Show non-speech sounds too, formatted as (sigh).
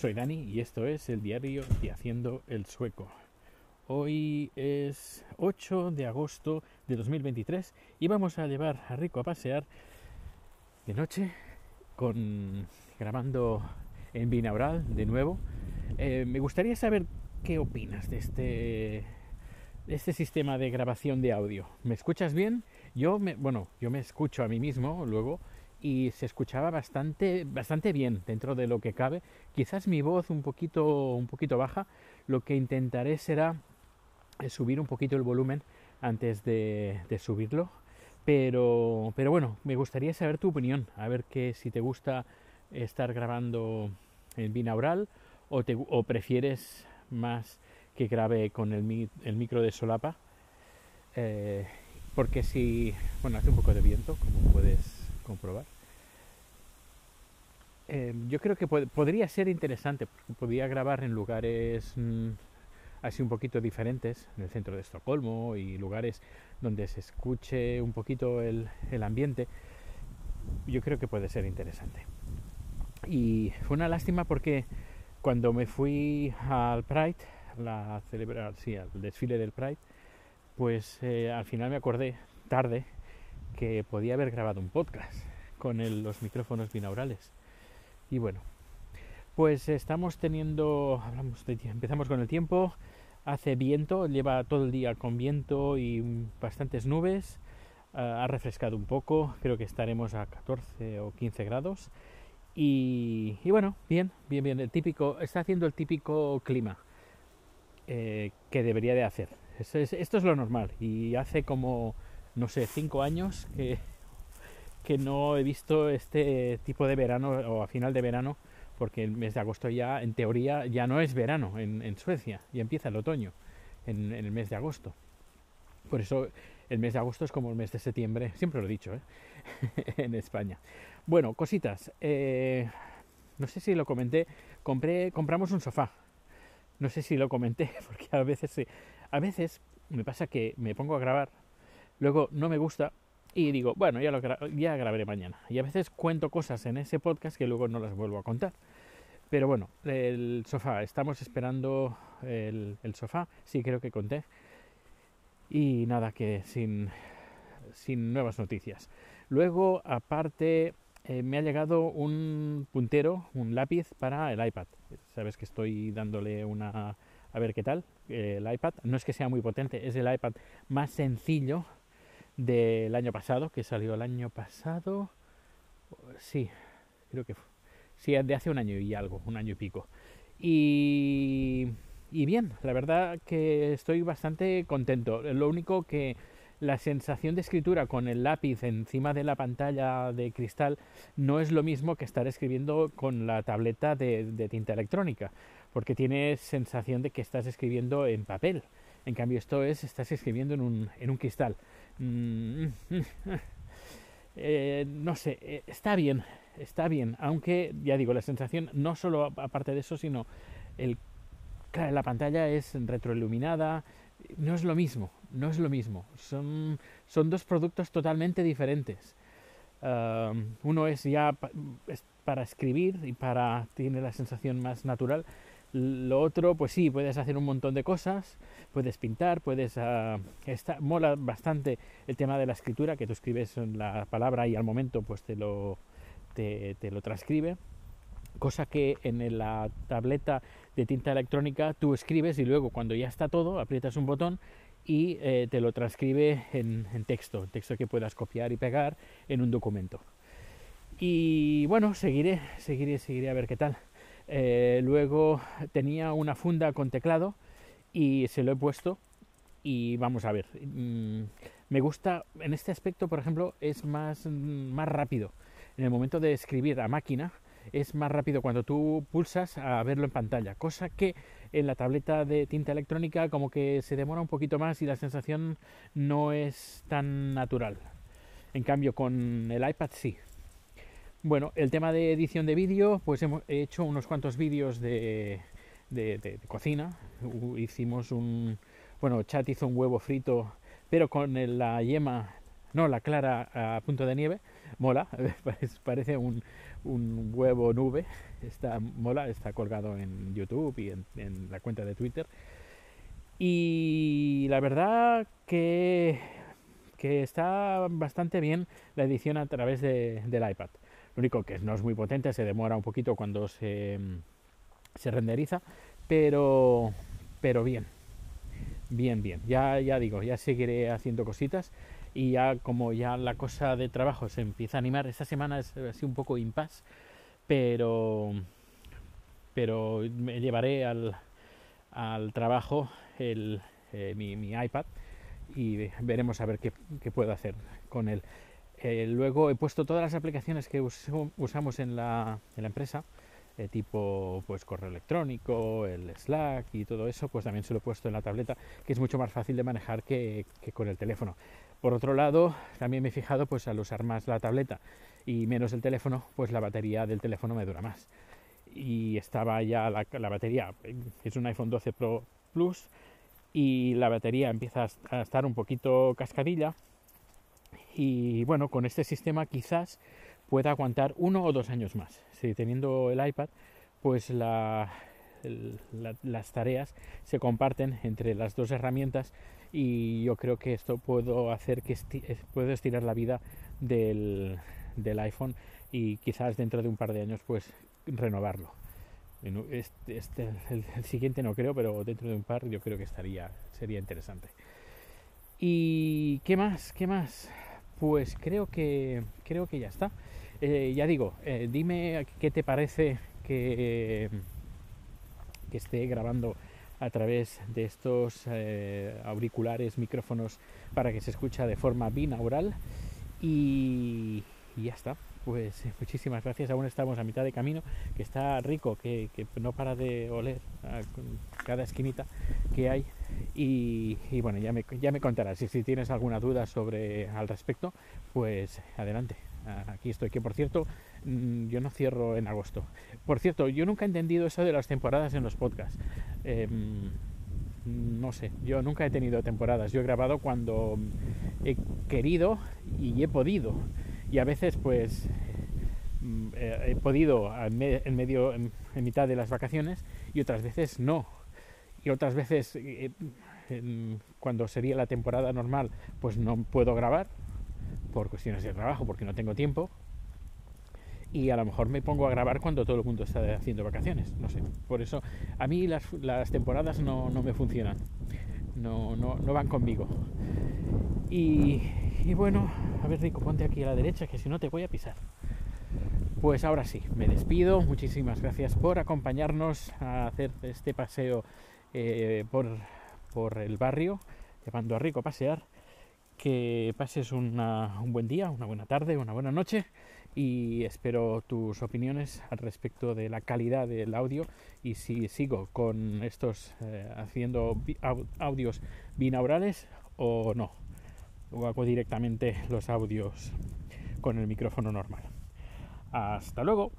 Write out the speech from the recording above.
soy Dani y esto es el diario de Haciendo el Sueco. Hoy es 8 de agosto de 2023 y vamos a llevar a Rico a pasear de noche con grabando en binaural de nuevo. Eh, me gustaría saber qué opinas de este, de este sistema de grabación de audio. ¿Me escuchas bien? Yo me, bueno, yo me escucho a mí mismo luego y se escuchaba bastante, bastante bien dentro de lo que cabe. Quizás mi voz un poquito, un poquito baja. Lo que intentaré será eh, subir un poquito el volumen antes de, subirlo. Pero, pero bueno, me gustaría saber tu opinión, a ver que si te gusta estar grabando en binaural o, te, o prefieres más que grabe con el, el micro de solapa. Eh, porque si, bueno, hace un poco de viento, como puedes comprobar. Eh, yo creo que podría ser interesante, porque podría grabar en lugares mm, así un poquito diferentes, en el centro de Estocolmo y lugares donde se escuche un poquito el, el ambiente. Yo creo que puede ser interesante. Y fue una lástima porque cuando me fui al Pride, la celebrar, sí, al desfile del Pride, pues eh, al final me acordé tarde que podía haber grabado un podcast con los micrófonos binaurales. Y bueno, pues estamos teniendo, hablamos de, empezamos con el tiempo, hace viento, lleva todo el día con viento y bastantes nubes, ha refrescado un poco, creo que estaremos a 14 o 15 grados. Y, bueno, bien, bien, bien, el típico, está haciendo el típico clima eh, que debería de hacer. esto es lo normal y hace como no sé, cinco años que, que no he visto este tipo de verano o a final de verano, porque el mes de agosto ya, en teoría, ya no es verano en, Suecia, ya empieza el otoño en, el mes de agosto. Por eso el mes de agosto es como el mes de septiembre, siempre lo he dicho, ¿eh? (laughs) en España. Bueno, cositas. Eh, no sé si lo comenté, compré, compramos un sofá. No sé si lo comenté, (laughs) porque a veces, a veces me pasa que me pongo a grabar luego no me gusta y digo, bueno, ya, lo ya grabaré mañana. Y a veces cuento cosas en ese podcast que luego no las vuelvo a contar. Pero bueno, el sofá, estamos esperando el, sofá, sí creo que conté. Y nada, que sin, sin nuevas noticias. Luego, aparte, eh, me ha llegado un puntero, un lápiz para el iPad. Sabes que estoy dándole una... A ver qué tal, el iPad. No es que sea muy potente, es el iPad más sencillo del año pasado, que salió el año pasado. Sí, creo que fue. Sí, de hace un año y algo, un año y pico. Y, y bien, la verdad que estoy bastante contento. Lo único que la sensación de escritura con el lápiz encima de la pantalla de cristal no es lo mismo que estar escribiendo con la tableta de, de tinta electrónica, porque tienes sensación de que estás escribiendo en papel. En cambio, esto es, estás escribiendo en un, en un cristal. Mm, (laughs) eh, no sé, eh, está bien, está bien, aunque ya digo, la sensación no solo aparte de eso, sino el, la pantalla es retroiluminada, no es lo mismo, no es lo mismo, son, son dos productos totalmente diferentes. uno es ya para escribir y para tiene la sensación más natural lo otro, pues sí, puedes hacer un montón de cosas, puedes pintar, puedes... Uh, mola bastante el tema de la escritura, que tú escribes la palabra y al momento pues te lo, te, lo transcribe. Cosa que en la tableta de tinta electrónica tú escribes y luego cuando ya está todo aprietas un botón y eh, te lo transcribe en, en texto, texto que puedas copiar y pegar en un documento. Y bueno, seguiré, seguiré, seguiré a ver qué tal. Eh, luego tenía una funda con teclado y se lo he puesto y vamos a ver. Mm, me gusta, en este aspecto, por ejemplo, es más, mm, más rápido. En el momento de escribir a máquina, es más rápido cuando tú pulsas a verlo en pantalla, cosa que en la tableta de tinta electrónica como que se demora un poquito más y la sensación no es tan natural. En cambio con el iPad sí, bueno, el tema de edición de vídeo, pues hemos hecho unos cuantos vídeos de, cocina. Hicimos un, bueno, Chat hizo un huevo frito, pero con la yema, no, la clara a punto de nieve, mola, (laughs) parece un, huevo nube, está mola, está colgado en YouTube y en, la cuenta de Twitter. Y la verdad que, que está bastante bien la edición a través de, del iPad. Lo único que no es muy potente, se demora un poquito cuando se, se renderiza, pero, pero bien, bien, bien. Ya, ya digo, ya seguiré haciendo cositas y ya como ya la cosa de trabajo se empieza a animar, esta semana es así un poco impas, pero, pero me llevaré al, al trabajo el, eh, mi, mi, iPad y veremos a ver qué, qué puedo hacer con él. Eh, luego he puesto todas las aplicaciones que usamos en la, empresa, eh, tipo pues correo electrónico, el Slack y todo eso, pues también se lo he puesto en la tableta, que es mucho más fácil de manejar que, con el teléfono. Por otro lado, también me he fijado, pues al usar más la tableta y menos el teléfono, pues la batería del teléfono me dura más. Y estaba ya la batería, es un iPhone 12 Pro Plus, y la batería empieza a estar un poquito cascadilla, y bueno, con este sistema quizás pueda aguantar uno o dos años más. Si teniendo el iPad, pues la, las tareas se comparten entre las dos herramientas y yo creo que esto puedo hacer que eh, puedo estirar la vida del, del, iPhone y quizás dentro de un par de años pues renovarlo. Este, este, el, el, siguiente no creo, pero dentro de un par yo creo que estaría sería interesante. ¿Y qué más? ¿Qué más? Pues creo que, creo que ya está. Eh, ya digo, eh, dime qué te parece que, que esté grabando a través de estos eh, auriculares, micrófonos para que se escucha de forma binaural y, y ya está pues eh, muchísimas gracias. Aún estamos a mitad de camino, que está rico, que, no para de oler a cada esquinita que hay. Y, bueno, ya me, ya me contarás. Y si tienes alguna duda sobre al respecto, pues adelante. Aquí estoy, que por cierto, mm, yo no cierro en agosto. Por cierto, yo nunca he entendido eso de las temporadas en los podcasts. Em, no sé, yo nunca he tenido temporadas. Yo he grabado cuando he querido y he podido y a veces pues mm, eh, he podido en medio en, mitad de las vacaciones y otras veces no. Y otras veces eh, cuando sería la temporada normal pues no puedo grabar por cuestiones de trabajo porque no tengo tiempo. Y a lo mejor me pongo a grabar cuando todo el mundo está haciendo vacaciones no sé. Por eso a mí las, las temporadas no, no, me funcionan no, no, van conmigo y, y bueno, a ver Rico, ponte aquí a la derecha que si no te voy a pisar. Pues ahora sí, me despido. Muchísimas gracias por acompañarnos a hacer este paseo eh, por, por, el barrio, llevando a Rico a pasear. Que pases una, un buen día, una buena tarde, una buena noche y espero tus opiniones al respecto de la calidad del audio y si sigo con estos eh, haciendo audios binaurales o no o hago directamente los audios con el micrófono normal. Hasta luego.